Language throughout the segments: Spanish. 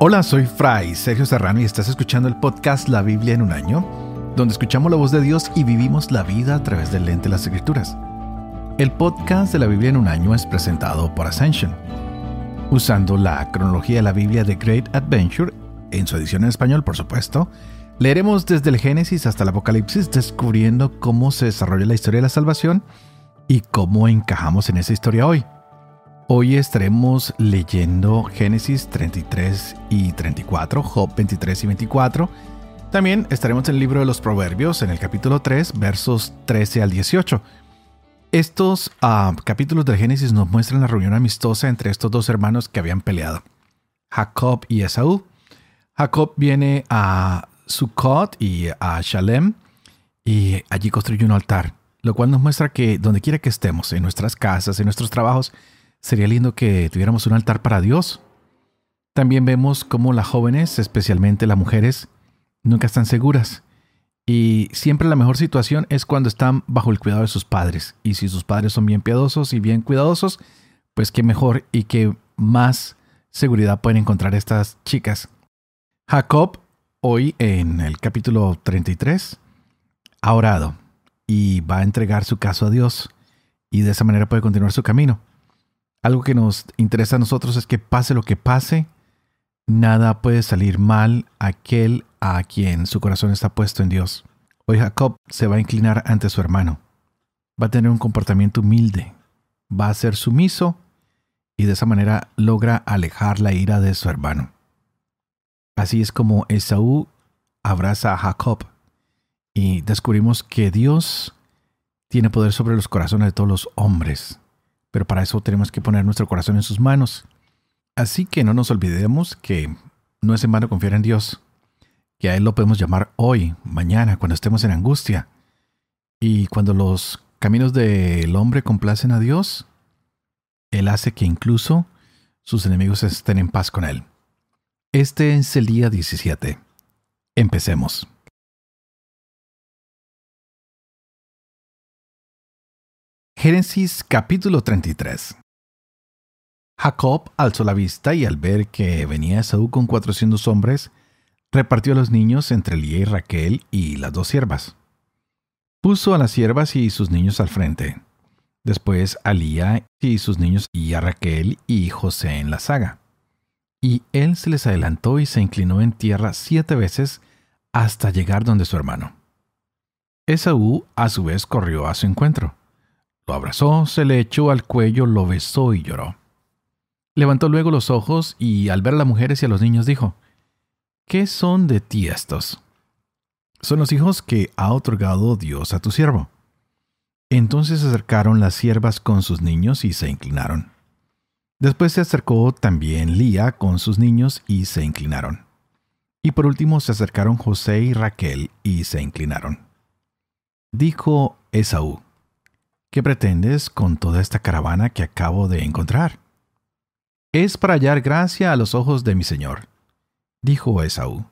Hola, soy Fray Sergio Serrano y estás escuchando el podcast La Biblia en un año, donde escuchamos la voz de Dios y vivimos la vida a través del lente de las Escrituras. El podcast de la Biblia en un año es presentado por Ascension. Usando la cronología de la Biblia de Great Adventure, en su edición en español, por supuesto, leeremos desde el Génesis hasta el Apocalipsis, descubriendo cómo se desarrolla la historia de la salvación y cómo encajamos en esa historia hoy. Hoy estaremos leyendo Génesis 33 y 34, Job 23 y 24. También estaremos en el libro de los Proverbios, en el capítulo 3, versos 13 al 18. Estos ah, capítulos del Génesis nos muestran la reunión amistosa entre estos dos hermanos que habían peleado, Jacob y Esaú. Jacob viene a Sukkot y a Shalem y allí construye un altar, lo cual nos muestra que donde quiera que estemos, en nuestras casas, en nuestros trabajos, Sería lindo que tuviéramos un altar para Dios. También vemos cómo las jóvenes, especialmente las mujeres, nunca están seguras. Y siempre la mejor situación es cuando están bajo el cuidado de sus padres. Y si sus padres son bien piadosos y bien cuidadosos, pues qué mejor y qué más seguridad pueden encontrar estas chicas. Jacob, hoy en el capítulo 33, ha orado y va a entregar su caso a Dios. Y de esa manera puede continuar su camino. Algo que nos interesa a nosotros es que pase lo que pase, nada puede salir mal aquel a quien su corazón está puesto en Dios. Hoy Jacob se va a inclinar ante su hermano. Va a tener un comportamiento humilde. Va a ser sumiso y de esa manera logra alejar la ira de su hermano. Así es como Esaú abraza a Jacob y descubrimos que Dios tiene poder sobre los corazones de todos los hombres pero para eso tenemos que poner nuestro corazón en sus manos. Así que no nos olvidemos que no es en vano confiar en Dios, que a Él lo podemos llamar hoy, mañana, cuando estemos en angustia. Y cuando los caminos del hombre complacen a Dios, Él hace que incluso sus enemigos estén en paz con Él. Este es el día 17. Empecemos. Génesis capítulo 33 Jacob alzó la vista y al ver que venía Esaú con cuatrocientos hombres, repartió a los niños entre Lía y Raquel y las dos siervas. Puso a las siervas y sus niños al frente, después a Lía y sus niños y a Raquel y José en la saga. Y él se les adelantó y se inclinó en tierra siete veces hasta llegar donde su hermano. Esaú a su vez corrió a su encuentro lo abrazó, se le echó al cuello, lo besó y lloró. Levantó luego los ojos y al ver a las mujeres y a los niños dijo, ¿Qué son de ti estos? Son los hijos que ha otorgado Dios a tu siervo. Entonces se acercaron las siervas con sus niños y se inclinaron. Después se acercó también Lía con sus niños y se inclinaron. Y por último se acercaron José y Raquel y se inclinaron. Dijo Esaú, ¿Qué pretendes con toda esta caravana que acabo de encontrar? Es para hallar gracia a los ojos de mi señor, dijo Esaú.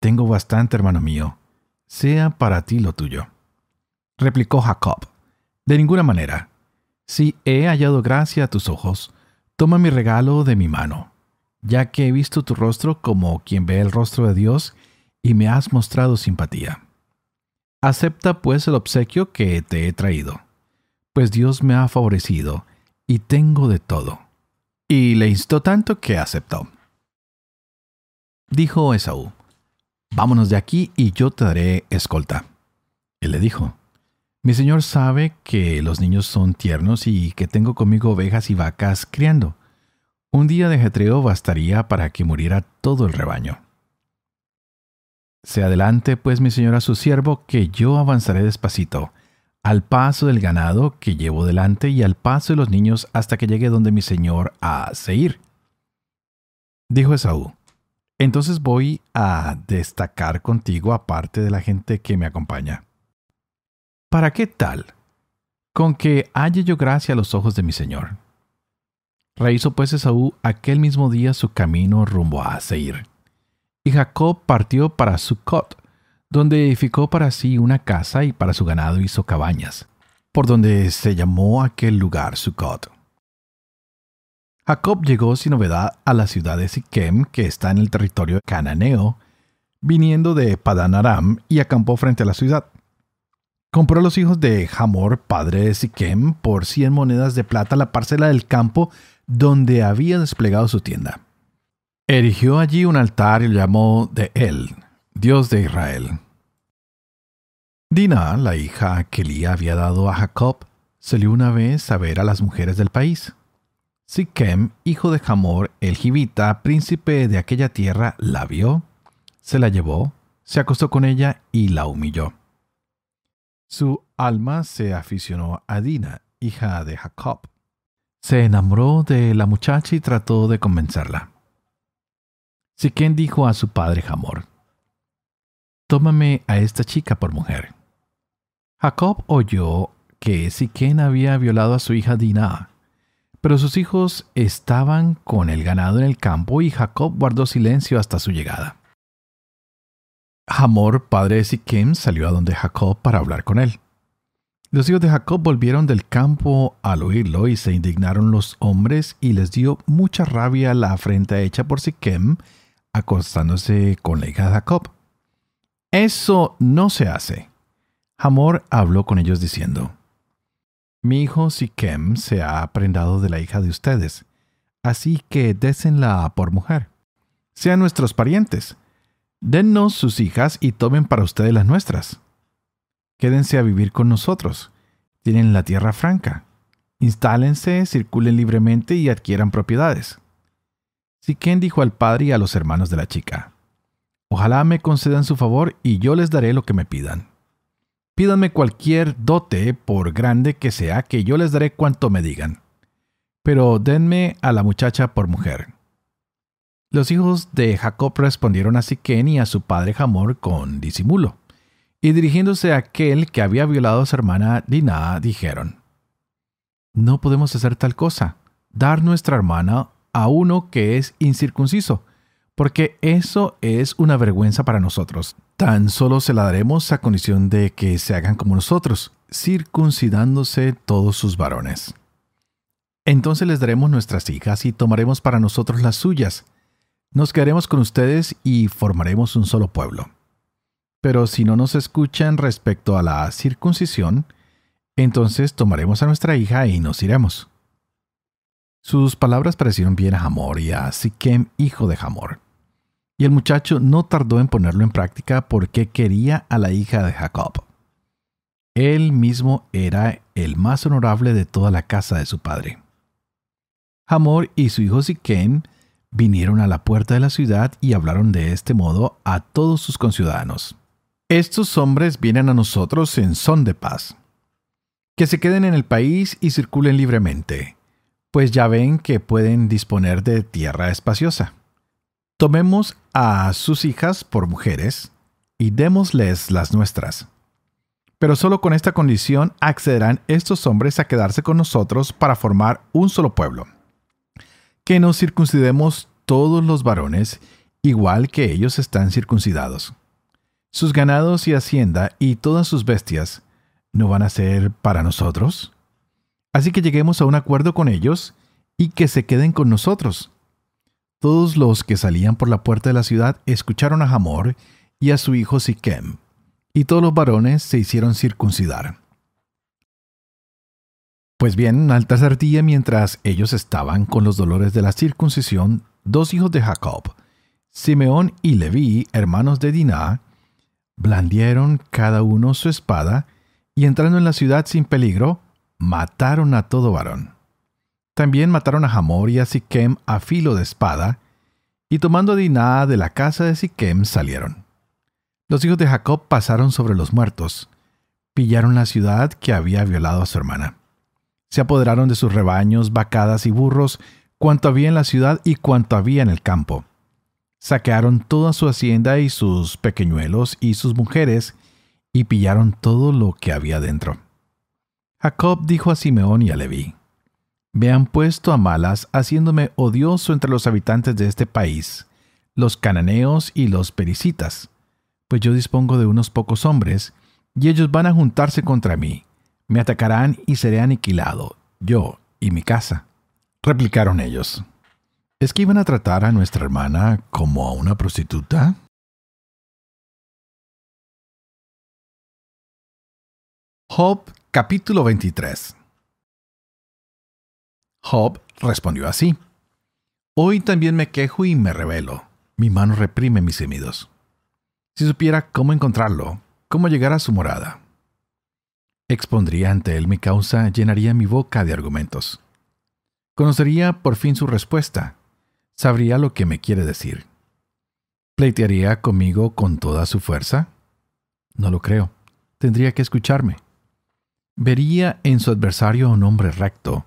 Tengo bastante, hermano mío, sea para ti lo tuyo. Replicó Jacob, de ninguna manera. Si he hallado gracia a tus ojos, toma mi regalo de mi mano, ya que he visto tu rostro como quien ve el rostro de Dios y me has mostrado simpatía. Acepta pues el obsequio que te he traído pues Dios me ha favorecido y tengo de todo. Y le instó tanto que aceptó. Dijo Esaú, Vámonos de aquí y yo te daré escolta. Él le dijo, Mi señor sabe que los niños son tiernos y que tengo conmigo ovejas y vacas criando. Un día de ajetreo bastaría para que muriera todo el rebaño. Se adelante, pues, mi señor, a su siervo, que yo avanzaré despacito, al paso del ganado que llevo delante y al paso de los niños hasta que llegue donde mi señor ha de ir. Dijo Esaú, entonces voy a destacar contigo aparte de la gente que me acompaña. ¿Para qué tal? Con que halle yo gracia a los ojos de mi señor. Rehizo pues Esaú aquel mismo día su camino rumbo a Seir. Y Jacob partió para Sucot, donde edificó para sí una casa y para su ganado hizo cabañas, por donde se llamó aquel lugar Sucot. Jacob llegó sin novedad a la ciudad de Siquem, que está en el territorio cananeo, viniendo de Padan Aram, y acampó frente a la ciudad. Compró a los hijos de Hamor, padre de Siquem, por cien monedas de plata la parcela del campo donde había desplegado su tienda. Erigió allí un altar y lo llamó de él, Dios de Israel. Dina, la hija que Lía había dado a Jacob, salió una vez a ver a las mujeres del país. Siquem, hijo de Hamor, el jibita, príncipe de aquella tierra, la vio, se la llevó, se acostó con ella y la humilló. Su alma se aficionó a Dina, hija de Jacob. Se enamoró de la muchacha y trató de convencerla. Siquem dijo a su padre Hamor, Tómame a esta chica por mujer. Jacob oyó que Siquem había violado a su hija Dina pero sus hijos estaban con el ganado en el campo y Jacob guardó silencio hasta su llegada. Hamor, padre de Siquem, salió a donde Jacob para hablar con él. Los hijos de Jacob volvieron del campo al oírlo y se indignaron los hombres y les dio mucha rabia la afrenta hecha por Siquem acostándose con la hija de Jacob. Eso no se hace. Hamor habló con ellos diciendo, mi hijo Siquem se ha prendado de la hija de ustedes, así que désenla por mujer. Sean nuestros parientes. Dennos sus hijas y tomen para ustedes las nuestras. Quédense a vivir con nosotros. Tienen la tierra franca. Instálense, circulen libremente y adquieran propiedades. Siquem dijo al padre y a los hermanos de la chica, Ojalá me concedan su favor y yo les daré lo que me pidan. Pídanme cualquier dote, por grande que sea, que yo les daré cuanto me digan. Pero denme a la muchacha por mujer. Los hijos de Jacob respondieron a Siquén y a su padre Hamor con disimulo. Y dirigiéndose a aquel que había violado a su hermana Dinah, dijeron, No podemos hacer tal cosa, dar nuestra hermana a uno que es incircunciso, porque eso es una vergüenza para nosotros. Tan solo se la daremos a condición de que se hagan como nosotros, circuncidándose todos sus varones. Entonces les daremos nuestras hijas y tomaremos para nosotros las suyas. Nos quedaremos con ustedes y formaremos un solo pueblo. Pero si no nos escuchan respecto a la circuncisión, entonces tomaremos a nuestra hija y nos iremos. Sus palabras parecieron bien a Hamor y a Siquem, hijo de Hamor. Y el muchacho no tardó en ponerlo en práctica porque quería a la hija de Jacob. Él mismo era el más honorable de toda la casa de su padre. Hamor y su hijo Siquem vinieron a la puerta de la ciudad y hablaron de este modo a todos sus conciudadanos. Estos hombres vienen a nosotros en son de paz. Que se queden en el país y circulen libremente, pues ya ven que pueden disponer de tierra espaciosa. Tomemos a sus hijas por mujeres y démosles las nuestras. Pero solo con esta condición accederán estos hombres a quedarse con nosotros para formar un solo pueblo. Que nos circuncidemos todos los varones, igual que ellos están circuncidados. Sus ganados y hacienda y todas sus bestias, ¿no van a ser para nosotros? Así que lleguemos a un acuerdo con ellos y que se queden con nosotros todos los que salían por la puerta de la ciudad escucharon a Hamor y a su hijo Siquem, y todos los varones se hicieron circuncidar. Pues bien, al tercer día, mientras ellos estaban con los dolores de la circuncisión, dos hijos de Jacob, Simeón y Leví, hermanos de Diná, blandieron cada uno su espada, y entrando en la ciudad sin peligro, mataron a todo varón. También mataron a Hamor y a Siquem a filo de espada, y tomando a Diná de la casa de Siquem salieron. Los hijos de Jacob pasaron sobre los muertos, pillaron la ciudad que había violado a su hermana. Se apoderaron de sus rebaños, vacadas y burros, cuanto había en la ciudad y cuanto había en el campo. Saquearon toda su hacienda y sus pequeñuelos y sus mujeres, y pillaron todo lo que había dentro. Jacob dijo a Simeón y a Leví, me han puesto a malas haciéndome odioso entre los habitantes de este país, los cananeos y los pericitas, pues yo dispongo de unos pocos hombres, y ellos van a juntarse contra mí, me atacarán y seré aniquilado, yo y mi casa. Replicaron ellos. ¿Es que iban a tratar a nuestra hermana como a una prostituta? Job capítulo 23 Job respondió así. Hoy también me quejo y me revelo. Mi mano reprime mis gemidos. Si supiera cómo encontrarlo, cómo llegar a su morada. Expondría ante él mi causa, llenaría mi boca de argumentos. Conocería por fin su respuesta, sabría lo que me quiere decir. ¿Pleitearía conmigo con toda su fuerza? No lo creo. Tendría que escucharme. Vería en su adversario un hombre recto,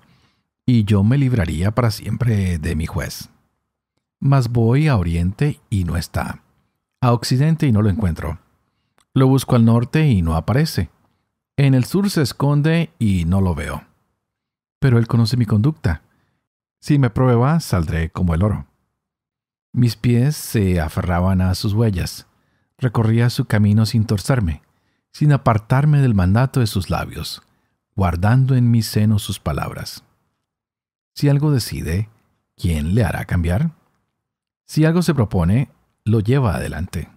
y yo me libraría para siempre de mi juez. Mas voy a oriente y no está, a occidente y no lo encuentro. Lo busco al norte y no aparece. En el sur se esconde y no lo veo. Pero él conoce mi conducta. Si me prueba, saldré como el oro. Mis pies se aferraban a sus huellas. Recorría su camino sin torcerme sin apartarme del mandato de sus labios, guardando en mi seno sus palabras. Si algo decide, ¿quién le hará cambiar? Si algo se propone, lo lleva adelante.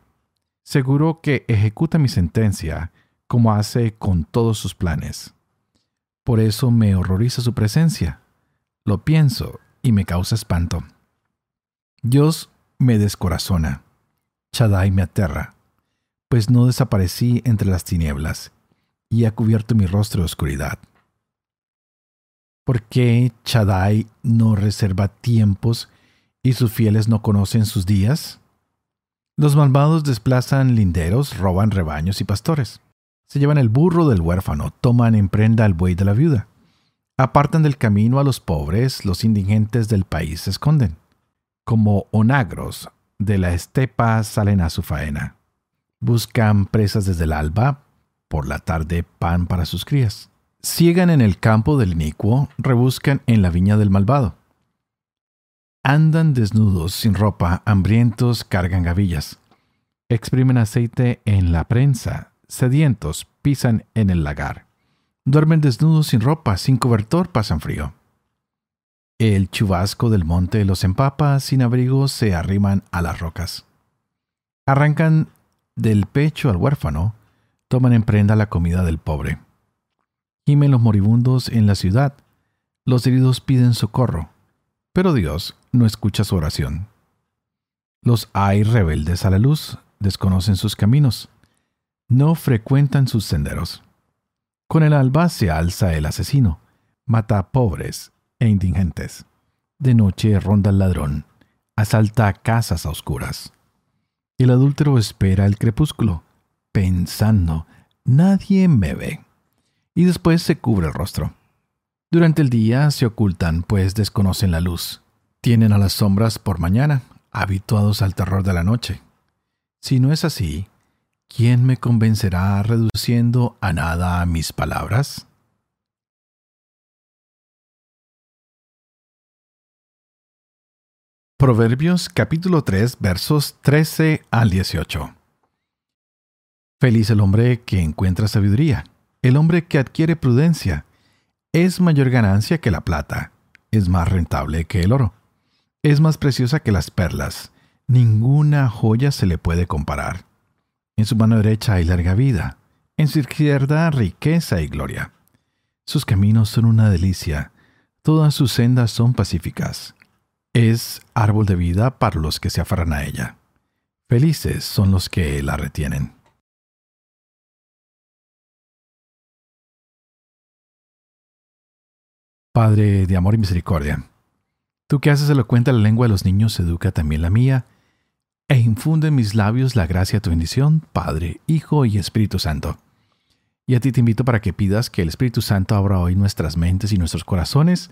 Seguro que ejecuta mi sentencia como hace con todos sus planes. Por eso me horroriza su presencia. Lo pienso y me causa espanto. Dios me descorazona. Chadai me aterra pues no desaparecí entre las tinieblas, y ha cubierto mi rostro de oscuridad. ¿Por qué Chadai no reserva tiempos y sus fieles no conocen sus días? Los malvados desplazan linderos, roban rebaños y pastores. Se llevan el burro del huérfano, toman en prenda al buey de la viuda. Apartan del camino a los pobres, los indigentes del país se esconden. Como onagros de la estepa salen a su faena. Buscan presas desde el alba, por la tarde pan para sus crías. Ciegan en el campo del inicuo, rebuscan en la viña del malvado. Andan desnudos, sin ropa, hambrientos, cargan gavillas. Exprimen aceite en la prensa, sedientos, pisan en el lagar. Duermen desnudos sin ropa, sin cobertor, pasan frío. El chubasco del monte los empapa, sin abrigo se arriman a las rocas. Arrancan del pecho al huérfano, toman en prenda la comida del pobre. Gimen los moribundos en la ciudad, los heridos piden socorro, pero Dios no escucha su oración. Los hay rebeldes a la luz, desconocen sus caminos, no frecuentan sus senderos. Con el alba se alza el asesino, mata a pobres e indigentes. De noche ronda el ladrón, asalta casas a oscuras. El adúltero espera el crepúsculo, pensando, nadie me ve. Y después se cubre el rostro. Durante el día se ocultan, pues desconocen la luz. Tienen a las sombras por mañana, habituados al terror de la noche. Si no es así, ¿quién me convencerá reduciendo a nada mis palabras? Proverbios capítulo 3 versos 13 al 18. Feliz el hombre que encuentra sabiduría, el hombre que adquiere prudencia. Es mayor ganancia que la plata, es más rentable que el oro, es más preciosa que las perlas. Ninguna joya se le puede comparar. En su mano derecha hay larga vida, en su izquierda riqueza y gloria. Sus caminos son una delicia, todas sus sendas son pacíficas es árbol de vida para los que se aferran a ella. Felices son los que la retienen. Padre de amor y misericordia, tú que haces elocuente la lengua de los niños, educa también la mía, e infunde en mis labios la gracia de tu bendición, Padre, Hijo y Espíritu Santo. Y a ti te invito para que pidas que el Espíritu Santo abra hoy nuestras mentes y nuestros corazones,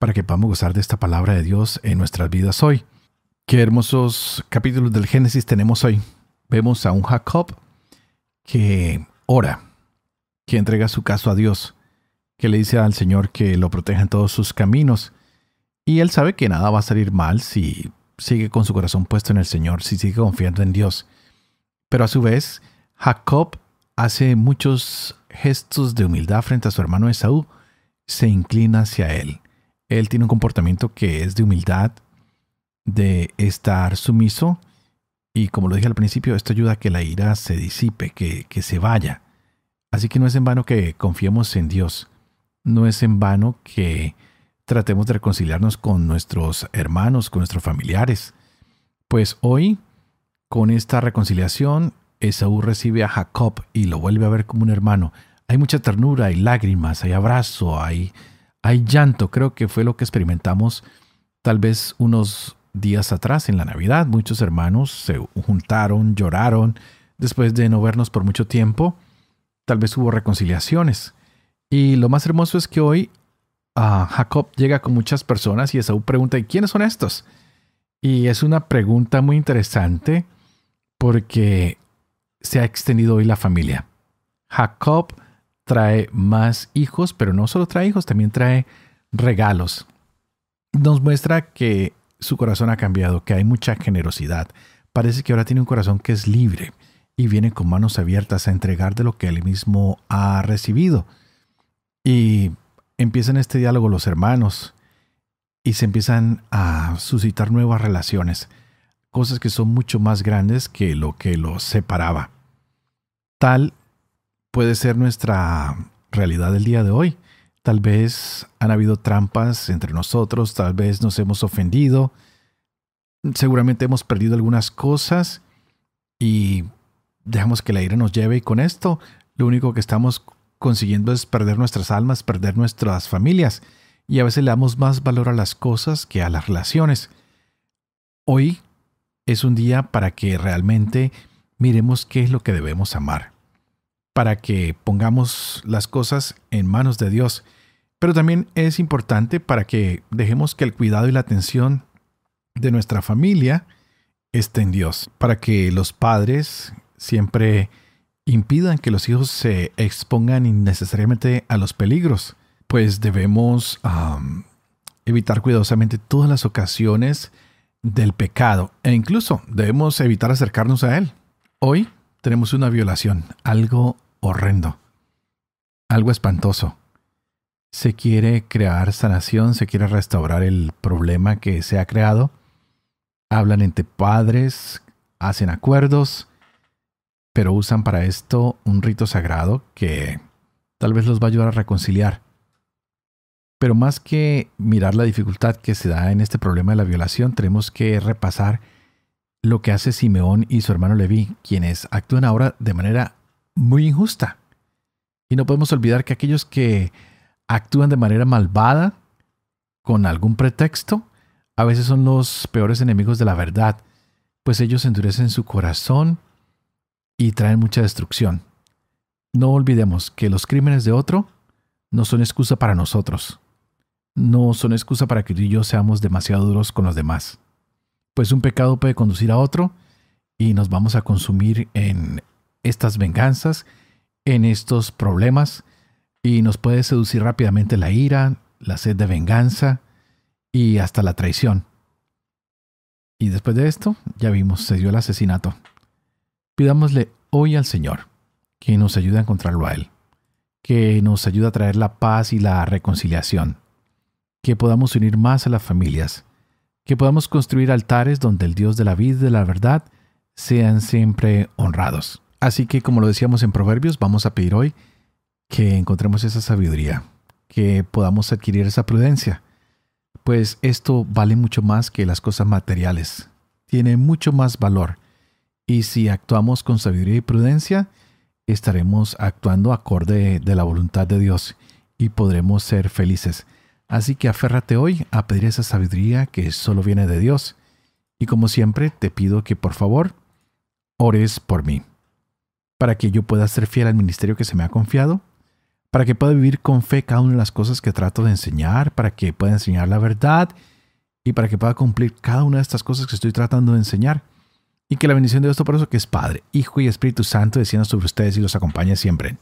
para que podamos gozar de esta palabra de Dios en nuestras vidas hoy. Qué hermosos capítulos del Génesis tenemos hoy. Vemos a un Jacob que ora, que entrega su caso a Dios, que le dice al Señor que lo proteja en todos sus caminos. Y él sabe que nada va a salir mal si sigue con su corazón puesto en el Señor, si sigue confiando en Dios. Pero a su vez, Jacob hace muchos gestos de humildad frente a su hermano Esaú, se inclina hacia él Él tiene un comportamiento que es de humildad, de estar sumiso y como lo dije al principio, esto ayuda a que la ira se disipe, que, que se vaya. Así que no es en vano que confiemos en Dios. No es en vano que tratemos de reconciliarnos con nuestros hermanos, con nuestros familiares. Pues hoy, con esta reconciliación, Esaú recibe a Jacob y lo vuelve a ver como un hermano. Hay mucha ternura, hay lágrimas, hay abrazo, hay, hay llanto. Creo que fue lo que experimentamos tal vez unos días atrás, en la Navidad. Muchos hermanos se juntaron, lloraron, después de no vernos por mucho tiempo. Tal vez hubo reconciliaciones. Y lo más hermoso es que hoy uh, Jacob llega con muchas personas y Esaú pregunta, ¿y quiénes son estos? Y es una pregunta muy interesante porque se ha extendido hoy la familia. Jacob trae más hijos, pero no solo trae hijos, también trae regalos. Nos muestra que su corazón ha cambiado, que hay mucha generosidad. Parece que ahora tiene un corazón que es libre y viene con manos abiertas a entregar de lo que él mismo ha recibido. Y empiezan este diálogo los hermanos y se empiezan a suscitar nuevas relaciones, cosas que son mucho más grandes que lo que los separaba. Tal puede ser nuestra realidad del día de hoy. Tal vez han habido trampas entre nosotros, tal vez nos hemos ofendido, seguramente hemos perdido algunas cosas y dejamos que la ira nos lleve y con esto lo único que estamos consiguiendo es perder nuestras almas, perder nuestras familias y a veces le damos más valor a las cosas que a las relaciones. Hoy es un día para que realmente miremos qué es lo que debemos amar para que pongamos las cosas en manos de Dios. Pero también es importante para que dejemos que el cuidado y la atención de nuestra familia esté en Dios, para que los padres siempre impidan que los hijos se expongan innecesariamente a los peligros, pues debemos evitar cuidadosamente todas las ocasiones del pecado e incluso debemos evitar acercarnos a él. Hoy tenemos una violación, algo horrendo, algo espantoso. Se quiere crear sanación, se quiere restaurar el problema que se ha creado. Hablan entre padres, hacen acuerdos, pero usan para esto un rito sagrado que tal vez los va a ayudar a reconciliar. Pero más que mirar la dificultad que se da en este problema de la violación, tenemos que repasar lo que hace Simeón y su hermano Leví, quienes actúan ahora de manera muy injusta. Y no podemos olvidar que aquellos que actúan de manera malvada, con algún pretexto, a veces son los peores enemigos de la verdad, pues ellos endurecen su corazón y traen mucha destrucción. No olvidemos que los crímenes de otro no son excusa para nosotros. No son excusa para que tú y yo seamos demasiado duros con los demás pues un pecado puede conducir a otro y nos vamos a consumir en estas venganzas, en estos problemas y nos puede seducir rápidamente la ira, la sed de venganza y hasta la traición. Y después de esto, ya vimos, se dio el asesinato. Pidámosle hoy al Señor que nos ayude a encontrarlo a Él, que nos ayude a traer la paz y la reconciliación, que podamos unir más a las familias, que podamos construir altares donde el Dios de la vida y de la verdad sean siempre honrados. Así que, como lo decíamos en Proverbios, vamos a pedir hoy que encontremos esa sabiduría, que podamos adquirir esa prudencia, pues esto vale mucho más que las cosas materiales, tiene mucho más valor, y si actuamos con sabiduría y prudencia, estaremos actuando acorde de la voluntad de Dios y podremos ser felices. Así que aférrate hoy a pedir esa sabiduría que solo viene de Dios. Y como siempre, te pido que por favor ores por mí, para que yo pueda ser fiel al ministerio que se me ha confiado, para que pueda vivir con fe cada una de las cosas que trato de enseñar, para que pueda enseñar la verdad y para que pueda cumplir cada una de estas cosas que estoy tratando de enseñar. Y que la bendición de Dios eso que es Padre, Hijo y Espíritu Santo descienda sobre ustedes y los acompañe siempre.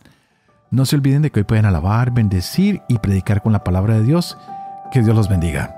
No se olviden de que hoy pueden alabar, bendecir y predicar con la palabra de Dios. Que Dios los bendiga.